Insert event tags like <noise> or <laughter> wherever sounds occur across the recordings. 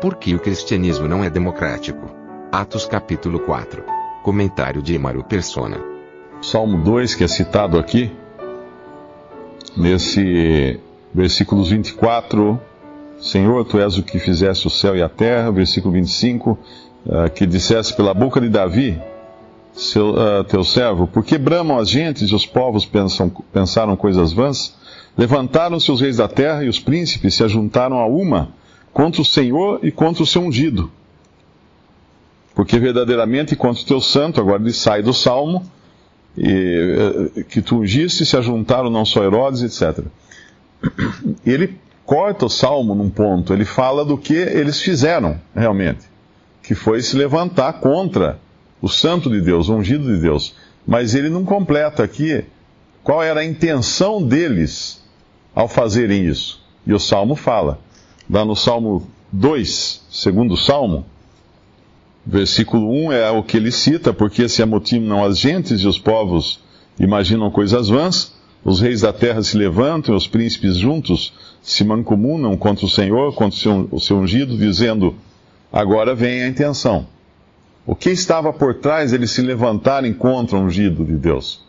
Por que o cristianismo não é democrático? Atos capítulo 4. Comentário de Emaro Persona. Salmo 2, que é citado aqui, nesse versículos 24, Senhor, tu és o que fizeste o céu e a terra, versículo 25, uh, que disseste pela boca de Davi, seu, uh, teu servo, porque bramam as gentes e os povos pensam, pensaram coisas vãs? Levantaram-se os reis da terra e os príncipes se ajuntaram a uma contra o Senhor e contra o seu ungido. Porque verdadeiramente contra o teu santo, agora ele sai do salmo, e, eh, que tu ungiste, se ajuntaram não só Herodes, etc. Ele corta o salmo num ponto, ele fala do que eles fizeram realmente, que foi se levantar contra o santo de Deus, o ungido de Deus. Mas ele não completa aqui qual era a intenção deles ao fazerem isso. E o salmo fala lá no Salmo 2, segundo Salmo, versículo 1 é o que ele cita, porque se amotinam as gentes e os povos imaginam coisas vãs, os reis da terra se levantam os príncipes juntos se mancomunam contra o Senhor, contra o seu, o seu ungido, dizendo: Agora vem a intenção. O que estava por trás deles se levantarem contra o ungido de Deus?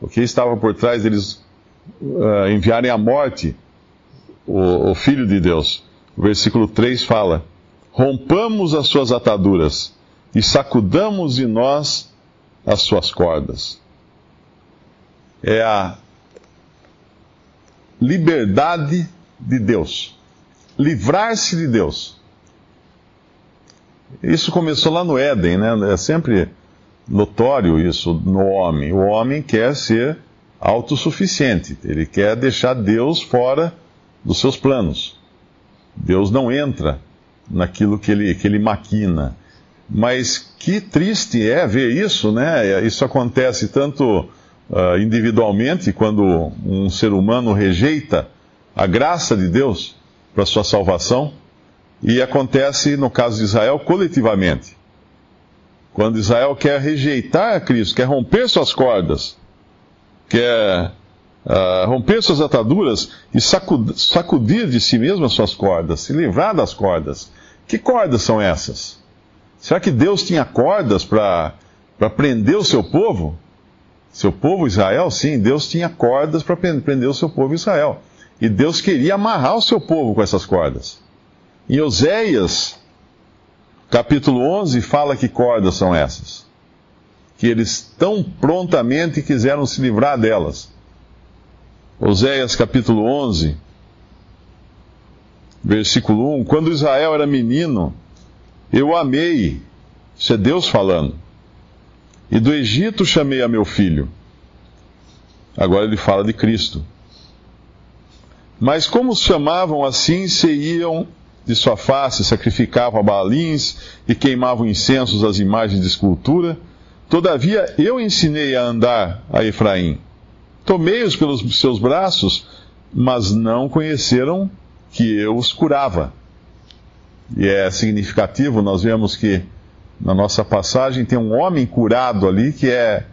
O que estava por trás deles uh, enviarem à morte o, o Filho de Deus? O versículo 3 fala: Rompamos as suas ataduras e sacudamos de nós as suas cordas. É a liberdade de Deus. Livrar-se de Deus. Isso começou lá no Éden, né? É sempre notório isso no homem. O homem quer ser autossuficiente, ele quer deixar Deus fora dos seus planos. Deus não entra naquilo que ele, que ele maquina. Mas que triste é ver isso, né? Isso acontece tanto uh, individualmente, quando um ser humano rejeita a graça de Deus para sua salvação, e acontece, no caso de Israel, coletivamente. Quando Israel quer rejeitar a Cristo, quer romper suas cordas, quer uh, romper suas ataduras e sacudir, sacudir de si mesmo as suas cordas, se livrar das cordas. Que cordas são essas? Será que Deus tinha cordas para prender o seu povo? Seu povo Israel? Sim, Deus tinha cordas para prender o seu povo Israel. E Deus queria amarrar o seu povo com essas cordas. Em Oséias, capítulo 11, fala que cordas são essas. Que eles tão prontamente quiseram se livrar delas. Oséias capítulo 11, versículo 1: Quando Israel era menino, eu amei, isso é Deus falando, e do Egito chamei a meu filho. Agora ele fala de Cristo. Mas como os chamavam assim, se iam de sua face, sacrificavam a balins e queimavam incensos às imagens de escultura, todavia eu ensinei a andar a Efraim Tomei-os pelos seus braços, mas não conheceram que eu os curava. E é significativo, nós vemos que na nossa passagem tem um homem curado ali que é.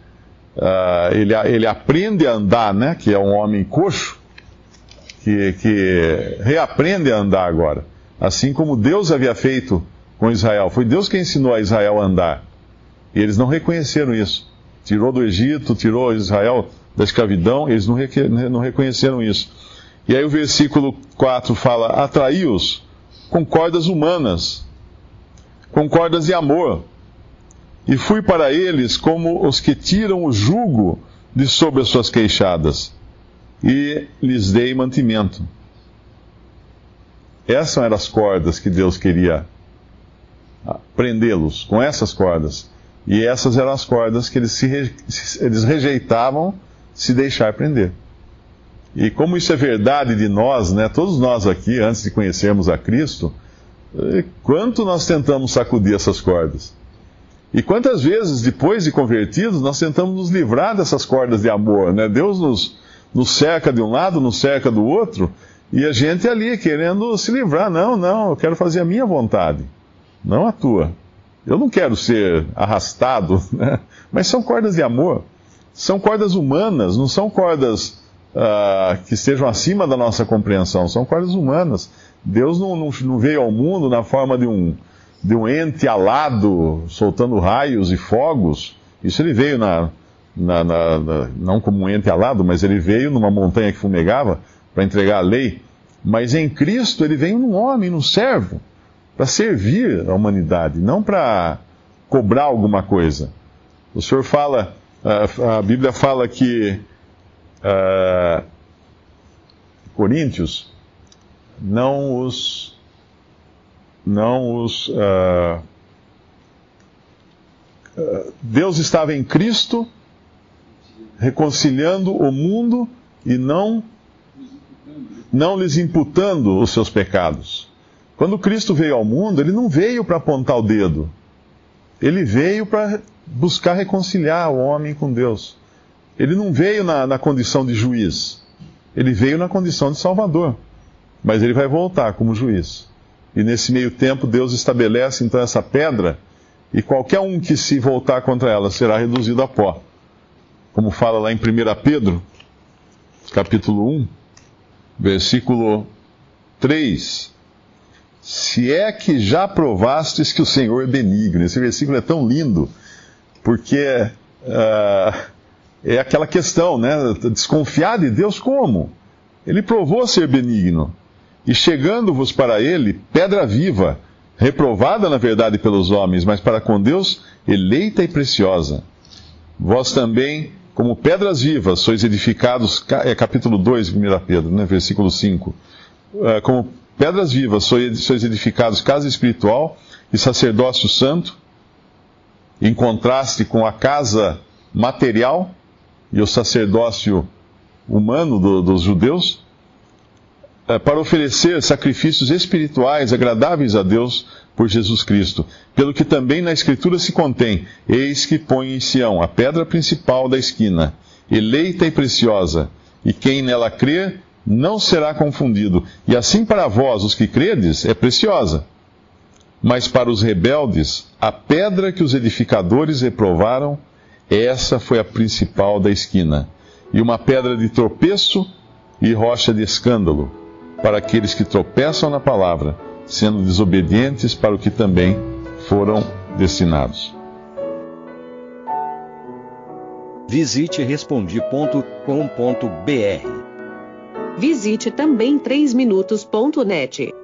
Uh, ele, ele aprende a andar, né? Que é um homem coxo, que, que reaprende a andar agora. Assim como Deus havia feito com Israel. Foi Deus que ensinou a Israel a andar. E eles não reconheceram isso. Tirou do Egito, tirou Israel da escravidão, eles não, não reconheceram isso. E aí o versículo 4 fala: atraí-os com cordas humanas, com cordas de amor, e fui para eles como os que tiram o jugo de sobre as suas queixadas, e lhes dei mantimento. Essas eram as cordas que Deus queria prendê-los, com essas cordas. E essas eram as cordas que eles, se, eles rejeitavam se deixar prender. E como isso é verdade de nós, né? Todos nós aqui, antes de conhecermos a Cristo, eh, quanto nós tentamos sacudir essas cordas? E quantas vezes, depois de convertidos, nós tentamos nos livrar dessas cordas de amor, né? Deus nos, nos cerca de um lado, nos cerca do outro, e a gente ali querendo se livrar. Não, não, eu quero fazer a minha vontade, não a tua. Eu não quero ser arrastado, <laughs> né? mas são cordas de amor. São cordas humanas, não são cordas uh, que estejam acima da nossa compreensão, são cordas humanas. Deus não, não, não veio ao mundo na forma de um, de um ente alado, soltando raios e fogos. Isso ele veio na, na, na, na, não como um ente alado, mas ele veio numa montanha que fumegava para entregar a lei. Mas em Cristo ele veio num homem, num servo, para servir a humanidade, não para cobrar alguma coisa. O Senhor fala, a, Bíblia fala que uh, Coríntios não os não os. Uh, Deus estava em Cristo, reconciliando o mundo e não, não lhes imputando os seus pecados. Quando Cristo veio ao mundo, ele não veio para apontar o dedo. Ele veio para buscar reconciliar o homem com Deus. Ele não veio na, na condição de juiz. Ele veio na condição de salvador. Mas ele vai voltar como juiz. E nesse meio tempo, Deus estabelece então essa pedra, e qualquer um que se voltar contra ela será reduzido a pó. Como fala lá em 1 Pedro, capítulo 1, versículo 3. Se é que já provastes que o Senhor é benigno. Esse versículo é tão lindo, porque uh, é aquela questão, né? Desconfiar de Deus como? Ele provou ser benigno e chegando-vos para ele pedra viva, reprovada na verdade pelos homens, mas para com Deus eleita e preciosa. Vós também, como pedras vivas, sois edificados, é capítulo 2, 1 Pedro, né, versículo 5. É, como pedras vivas, sois edificados casa espiritual e sacerdócio santo, em contraste com a casa material e o sacerdócio humano do, dos judeus, eh, para oferecer sacrifícios espirituais agradáveis a Deus por Jesus Cristo. Pelo que também na Escritura se contém: Eis que põe em Sião a pedra principal da esquina, eleita e preciosa, e quem nela crer não será confundido. E assim para vós, os que credes, é preciosa. Mas para os rebeldes, a pedra que os edificadores reprovaram, essa foi a principal da esquina, e uma pedra de tropeço e rocha de escândalo para aqueles que tropeçam na palavra, sendo desobedientes para o que também foram destinados. Visite respondi.com.br. Visite também 3minutos.net.